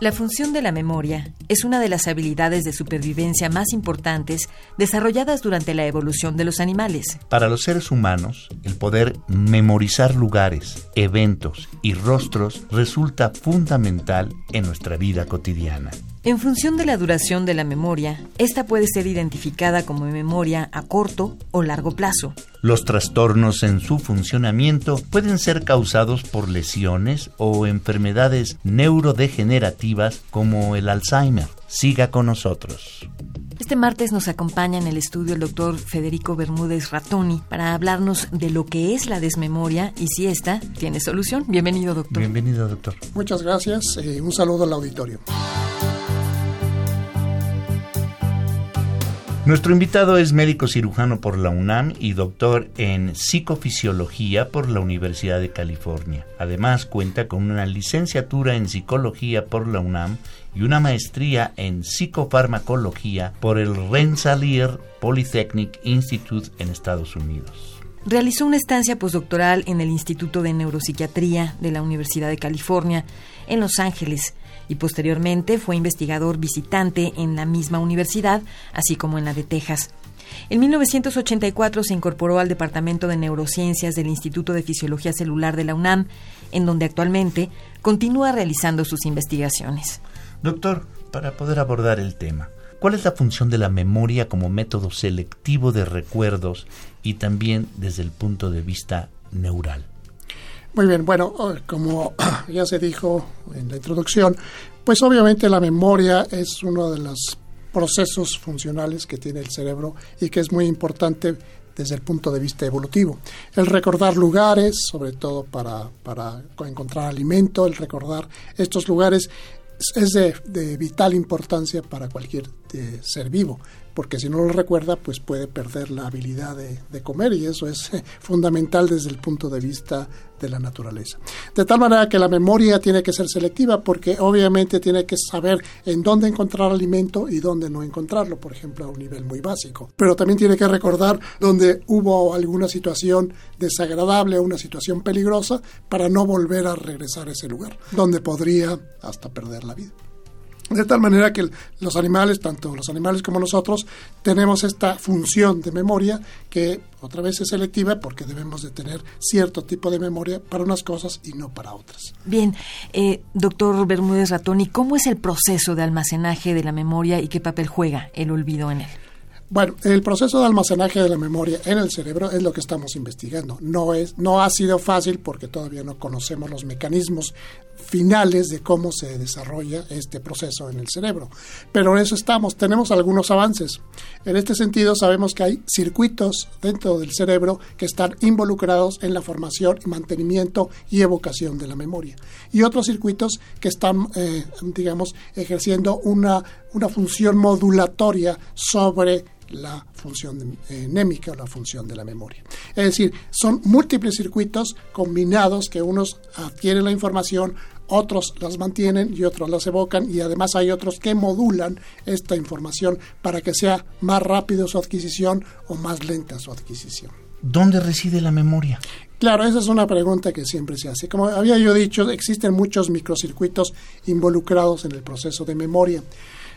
La función de la memoria es una de las habilidades de supervivencia más importantes desarrolladas durante la evolución de los animales. Para los seres humanos, el poder memorizar lugares, eventos y rostros resulta fundamental en nuestra vida cotidiana. En función de la duración de la memoria, esta puede ser identificada como memoria a corto o largo plazo. Los trastornos en su funcionamiento pueden ser causados por lesiones o enfermedades neurodegenerativas como el Alzheimer. Siga con nosotros. Este martes nos acompaña en el estudio el doctor Federico Bermúdez Ratoni para hablarnos de lo que es la desmemoria y si esta tiene solución. Bienvenido, doctor. Bienvenido, doctor. Muchas gracias y eh, un saludo al auditorio. Nuestro invitado es médico cirujano por la UNAM y doctor en psicofisiología por la Universidad de California. Además cuenta con una licenciatura en psicología por la UNAM y una maestría en psicofarmacología por el Rensselaer Polytechnic Institute en Estados Unidos. Realizó una estancia postdoctoral en el Instituto de Neuropsiquiatría de la Universidad de California en Los Ángeles y posteriormente fue investigador visitante en la misma universidad, así como en la de Texas. En 1984 se incorporó al Departamento de Neurociencias del Instituto de Fisiología Celular de la UNAM, en donde actualmente continúa realizando sus investigaciones. Doctor, para poder abordar el tema, ¿cuál es la función de la memoria como método selectivo de recuerdos y también desde el punto de vista neural? Muy bien, bueno, como ya se dijo en la introducción, pues obviamente la memoria es uno de los procesos funcionales que tiene el cerebro y que es muy importante desde el punto de vista evolutivo. El recordar lugares, sobre todo para, para encontrar alimento, el recordar estos lugares es de, de vital importancia para cualquier eh, ser vivo porque si no lo recuerda, pues puede perder la habilidad de, comer y eso es fundamental desde el punto de vista de la naturaleza. De tal manera que la memoria tiene que ser selectiva porque obviamente tiene que saber en dónde encontrar alimento y dónde no encontrarlo, por ejemplo, a un nivel muy básico. Pero también tiene que recordar dónde hubo alguna situación desagradable o una situación peligrosa para no volver a regresar a ese lugar, donde podría hasta perder la vida. De tal manera que los animales, tanto los animales como nosotros, tenemos esta función de memoria que otra vez es selectiva porque debemos de tener cierto tipo de memoria para unas cosas y no para otras. Bien, eh, doctor Bermúdez Ratoni, ¿cómo es el proceso de almacenaje de la memoria y qué papel juega el olvido en él? Bueno, el proceso de almacenaje de la memoria en el cerebro es lo que estamos investigando. No es, no ha sido fácil porque todavía no conocemos los mecanismos finales de cómo se desarrolla este proceso en el cerebro. Pero en eso estamos, tenemos algunos avances. En este sentido, sabemos que hay circuitos dentro del cerebro que están involucrados en la formación, mantenimiento y evocación de la memoria. Y otros circuitos que están, eh, digamos, ejerciendo una, una función modulatoria sobre la función enémica o la función de la memoria. Es decir, son múltiples circuitos combinados que unos adquieren la información, otros las mantienen y otros las evocan y además hay otros que modulan esta información para que sea más rápido su adquisición o más lenta su adquisición. ¿Dónde reside la memoria? Claro, esa es una pregunta que siempre se hace. Como había yo dicho, existen muchos microcircuitos involucrados en el proceso de memoria.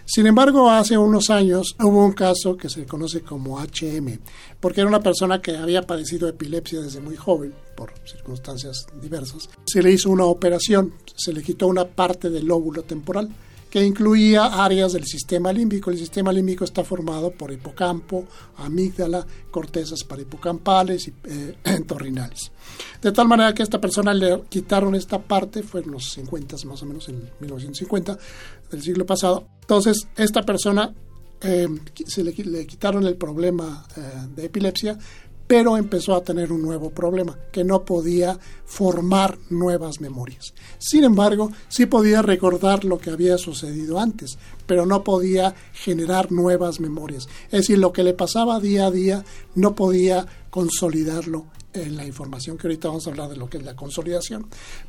Sin embargo, hace unos años hubo un caso que se conoce como HM, porque era una persona que había padecido epilepsia desde muy joven, por circunstancias diversas. Se le hizo una operación, se le quitó una parte del lóbulo temporal que incluía áreas del sistema límbico. El sistema límbico está formado por hipocampo, amígdala, cortezas paripocampales y eh, torrinales. De tal manera que a esta persona le quitaron esta parte, fue en los 50 más o menos, en 1950 del siglo pasado. Entonces, esta persona eh, se le, quitaron el problema eh, de epilepsia, pero empezó a tener un nuevo problema, que no podía formar nuevas memorias. Sin embargo, sí podía recordar lo que había sucedido antes, pero no podía generar nuevas memorias. Es decir, lo que le pasaba día a día no podía consolidarlo en la información que ahorita vamos a hablar de lo que es la consolidación.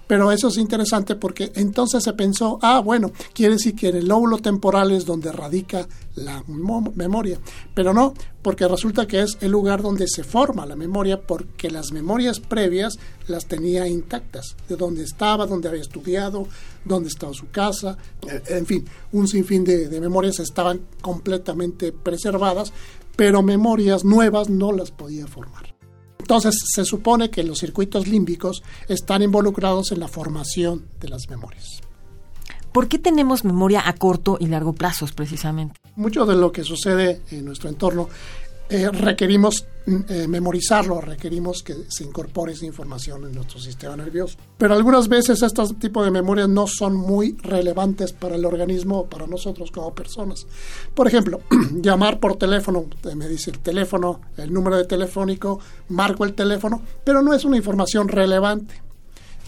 Pero eso es interesante porque entonces se pensó, ah, bueno, quiere decir que en el lóbulo temporal es donde radica la memoria. Pero no, porque resulta que es el lugar donde se forma la memoria porque las memorias previas las tenía intactas, de dónde estaba, dónde había estudiado, dónde estaba su casa, eh, en fin, un sinfín de, de memorias estaban completamente preservadas, pero memorias nuevas no las podía formar. Entonces, se supone que los circuitos límbicos están involucrados en la formación de las memorias. ¿Por qué tenemos memoria a corto y largo plazos precisamente? Mucho de lo que sucede en nuestro entorno eh, requerimos mm, eh, memorizarlo, requerimos que se incorpore esa información en nuestro sistema nervioso. Pero algunas veces estos tipos de memorias no son muy relevantes para el organismo o para nosotros como personas. Por ejemplo, llamar por teléfono, me dice el teléfono, el número de telefónico, marco el teléfono, pero no es una información relevante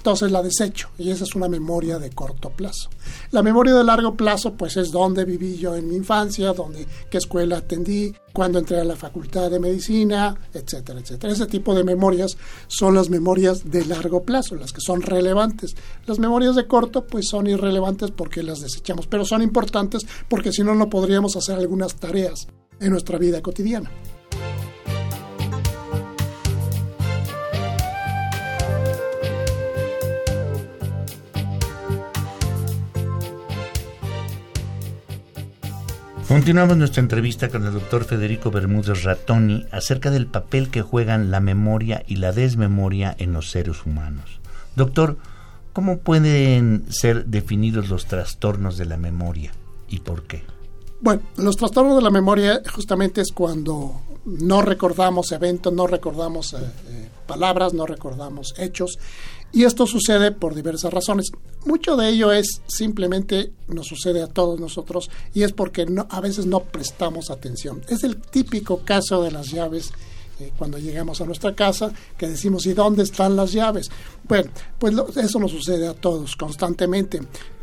entonces la desecho y esa es una memoria de corto plazo. La memoria de largo plazo pues es dónde viví yo en mi infancia, dónde, qué escuela atendí, cuando entré a la facultad de medicina, etcétera, etcétera. Ese tipo de memorias son las memorias de largo plazo, las que son relevantes. Las memorias de corto pues son irrelevantes porque las desechamos, pero son importantes porque si no no podríamos hacer algunas tareas en nuestra vida cotidiana. Continuamos nuestra entrevista con el doctor Federico Bermúdez Ratoni acerca del papel que juegan la memoria y la desmemoria en los seres humanos. Doctor, ¿cómo pueden ser definidos los trastornos de la memoria y por qué? Bueno, los trastornos de la memoria justamente es cuando no recordamos eventos, no recordamos eh, eh, palabras, no recordamos hechos y esto sucede por diversas razones. Mucho de ello es simplemente nos sucede a todos nosotros y es porque a veces no prestamos atención. Es el típico caso de las llaves eh, cuando llegamos a nuestra casa, que decimos, ¿y dónde están las llaves? Bueno, pues eso nos sucede a todos constantemente.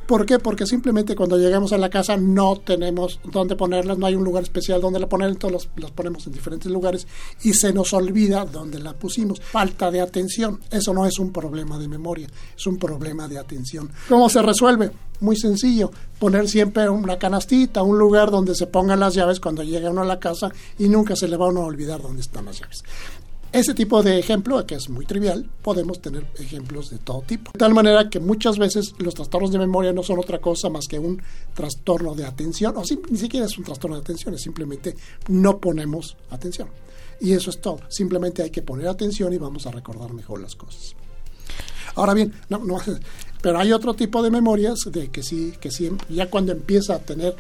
¿Por qué? Porque simplemente cuando llegamos a la casa no tenemos dónde ponerlas, no hay un lugar especial donde la poner, entonces las, ponemos en diferentes lugares y se nos olvida dónde la pusimos. Falta de atención. Eso no es un problema de memoria, es un problema de atención. ¿Cómo se resuelve? Muy sencillo, poner siempre una canastita, un lugar donde se pongan las llaves cuando llega uno a la casa y nunca se le va a uno a olvidar dónde están las llaves. Ese tipo de ejemplo, que es muy trivial, podemos tener ejemplos de todo tipo. De tal manera que muchas veces los trastornos de memoria no son otra cosa más que un trastorno de atención, o ni siquiera es un trastorno de atención, es simplemente no ponemos atención. Y eso es todo. Simplemente hay que poner atención y vamos a recordar mejor las cosas. Ahora bien, no, no, pero hay otro tipo de memorias de que sí, que sí, ya cuando empieza a tener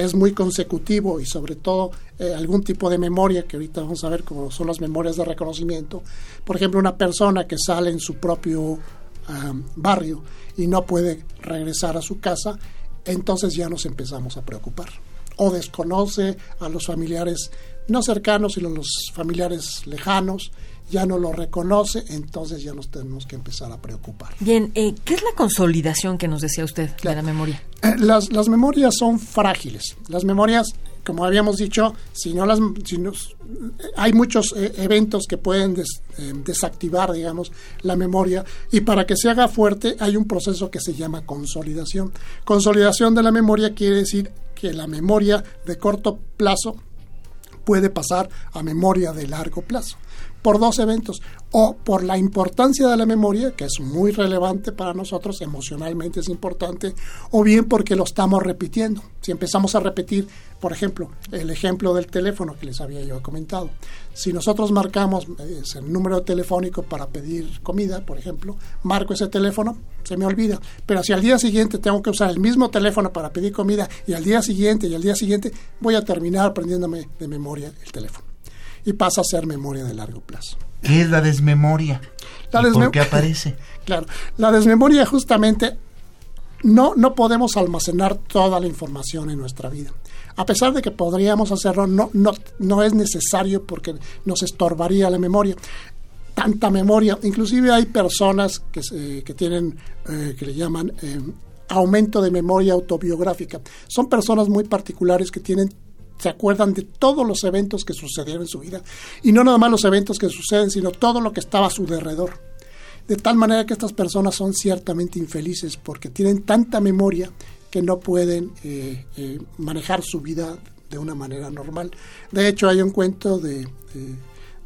es muy consecutivo y sobre todo eh, algún tipo de memoria que ahorita vamos a ver como son las memorias de reconocimiento. Por ejemplo, una persona que sale en su propio barrio y no puede regresar a su casa, entonces ya nos empezamos a preocupar. O desconoce a los familiares no cercanos, sino los familiares lejanos, ya no lo reconoce, entonces ya nos tenemos que empezar a preocupar. Bien, eh, ¿qué es la consolidación que nos decía usted de la memoria? Eh, las, las, memorias son frágiles. Las memorias, como habíamos dicho, si no las, si hay muchos eh, eventos que pueden desactivar, digamos, la memoria y para que se haga fuerte hay un proceso que se llama consolidación. Consolidación de la memoria quiere decir que la memoria de corto plazo puede pasar a memoria de largo plazo por dos eventos, o por la importancia de la memoria, que es muy relevante para nosotros, emocionalmente es importante, o bien porque lo estamos repitiendo. Si empezamos a repetir, por ejemplo, el ejemplo del teléfono que les había yo comentado, si nosotros marcamos el número telefónico para pedir comida, por ejemplo, marco ese teléfono, se me olvida, pero si al día siguiente tengo que usar el mismo teléfono para pedir comida y al día siguiente y al día siguiente, voy a terminar aprendiéndome de memoria el teléfono y pasa a ser memoria de largo plazo. ¿Qué es la desmemoria? La ¿Por qué aparece? Claro, la desmemoria justamente no, no podemos almacenar toda la información en nuestra vida. A pesar de que podríamos hacerlo, no, no, no es necesario porque nos estorbaría la memoria tanta memoria. Inclusive hay personas que, que tienen, eh, que le llaman eh, aumento de memoria autobiográfica. Son personas muy particulares que tienen se acuerdan de todos los eventos que sucedieron en su vida y no nada más los eventos que suceden, sino todo lo que estaba a su derredor. De tal manera que estas personas son ciertamente infelices porque tienen tanta memoria que no pueden eh, manejar su vida de una manera normal. De hecho, hay un cuento de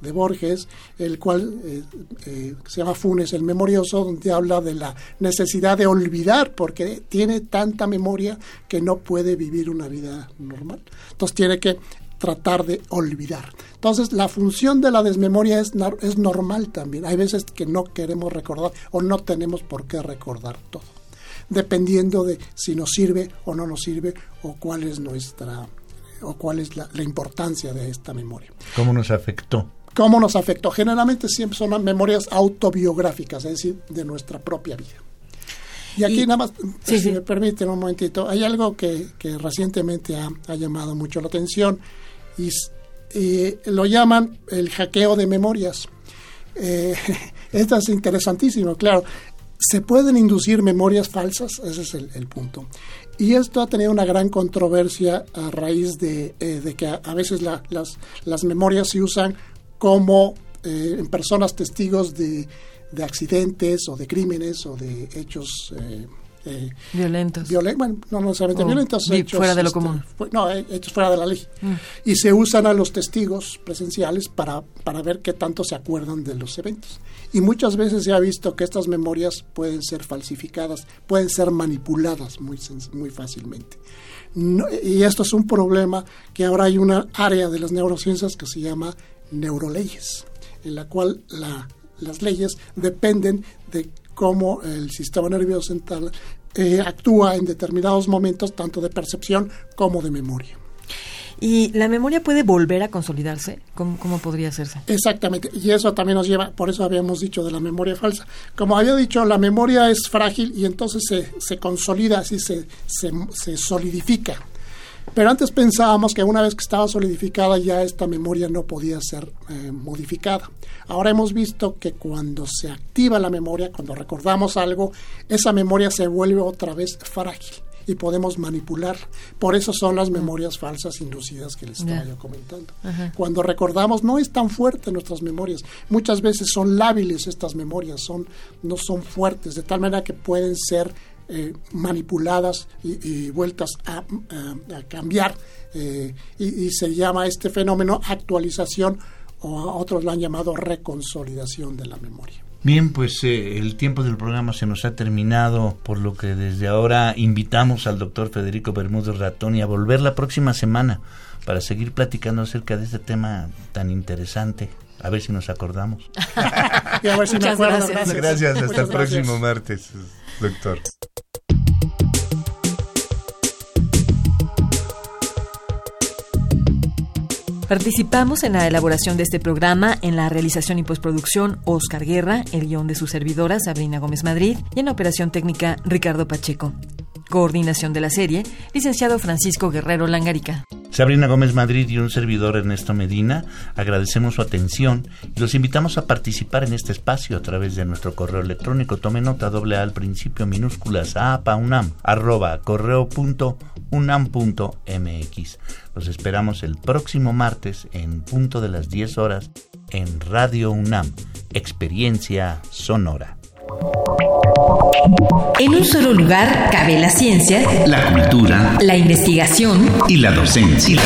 de Borges, el cual eh, eh, se llama Funes el Memorioso, donde habla de la necesidad de olvidar, porque tiene tanta memoria que no puede vivir una vida normal. Entonces tiene que tratar de olvidar. Entonces la función de la desmemoria es, es normal también. Hay veces que no queremos recordar o no tenemos por qué recordar todo, dependiendo de si nos sirve o no nos sirve o cuál es nuestra o cuál es la importancia de esta memoria. ¿Cómo nos afectó? cómo nos afectó. Generalmente siempre son memorias autobiográficas, es decir, de nuestra propia vida. Y aquí nada más, si me permiten un momentito, hay algo que, recientemente ha, llamado mucho la atención y, lo llaman el hackeo de memorias. Eh, esto es interesantísimo, claro. ¿Se pueden inducir memorias falsas? Ese es el, punto. Y esto ha tenido una gran controversia a raíz de, eh, que a, veces las, memorias se usan como eh, en personas testigos de, de, accidentes o de crímenes o de hechos eh, eh violentos. bueno, no necesariamente violentos. Hechos, fuera de lo este, común. no, eh, hechos fuera de la ley. Mm. Y se usan a los testigos presenciales para, para ver qué tanto se acuerdan de los eventos. Y muchas veces se ha visto que estas memorias pueden ser falsificadas, pueden ser manipuladas muy, muy fácilmente. y esto es un problema que ahora hay una área de las neurociencias que se llama neuroleyes, en la cual las leyes dependen de cómo el sistema nervioso central eh, actúa en determinados momentos, tanto de percepción como de memoria. ¿Y la memoria puede volver a consolidarse? ¿Cómo, podría hacerse? Exactamente, y eso también nos lleva, por eso habíamos dicho de la memoria falsa. Como había dicho, la memoria es frágil y entonces se, se consolida, así se, se, se solidifica. Pero antes pensábamos que una vez que estaba solidificada ya esta memoria no podía ser eh, modificada. Ahora hemos visto que cuando se activa la memoria, cuando recordamos algo, esa memoria se vuelve otra vez frágil y podemos manipular. Por eso son las memorias falsas inducidas que les estaba yo comentando. Cuando recordamos no es tan fuerte nuestras memorias. Muchas veces son lábiles estas memorias, son no son fuertes de tal manera que pueden ser eh, manipuladas y, vueltas a, cambiar eh, y, se llama este fenómeno actualización o otros lo han llamado reconsolidación de la memoria. Bien, pues eh, el tiempo del programa se nos ha terminado, por lo que desde ahora invitamos al doctor Federico Bermúdez Ratoni a volver la próxima semana para seguir platicando acerca de este tema tan interesante. A ver si nos acordamos. y a ver si me acuerdo. Gracias. gracias. Hasta el próximo martes, doctor. Participamos en la elaboración de este programa, en la realización y postproducción Oscar Guerra, el guion de su servidora Sabrina Gómez Madrid y en la operación técnica Ricardo Pacheco. Coordinación de la serie, licenciado Francisco Guerrero Langarica. Sabrina Gómez Madrid y un servidor Ernesto Medina, agradecemos su atención y los invitamos a participar en este espacio a través de nuestro correo electrónico. Tome nota doble al principio minúsculas a paunam arroba correo punto unam punto mx. Los esperamos el próximo martes en punto de las 10 horas en Radio UNAM, Experiencia Sonora. En un solo lugar cabe la ciencia, la cultura, la investigación y la docencia.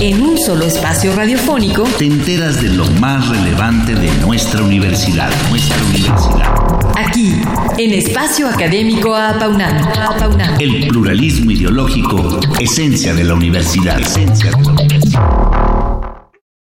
En un solo espacio radiofónico te enteras de lo más relevante de nuestra universidad, nuestra universidad. Aquí, en Espacio Académico Apaunam. El pluralismo ideológico, esencia de la universidad. Esencia de la universidad.